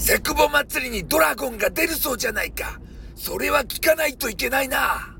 セクボ祭りにドラゴンが出るそうじゃないか。それは聞かないといけないな。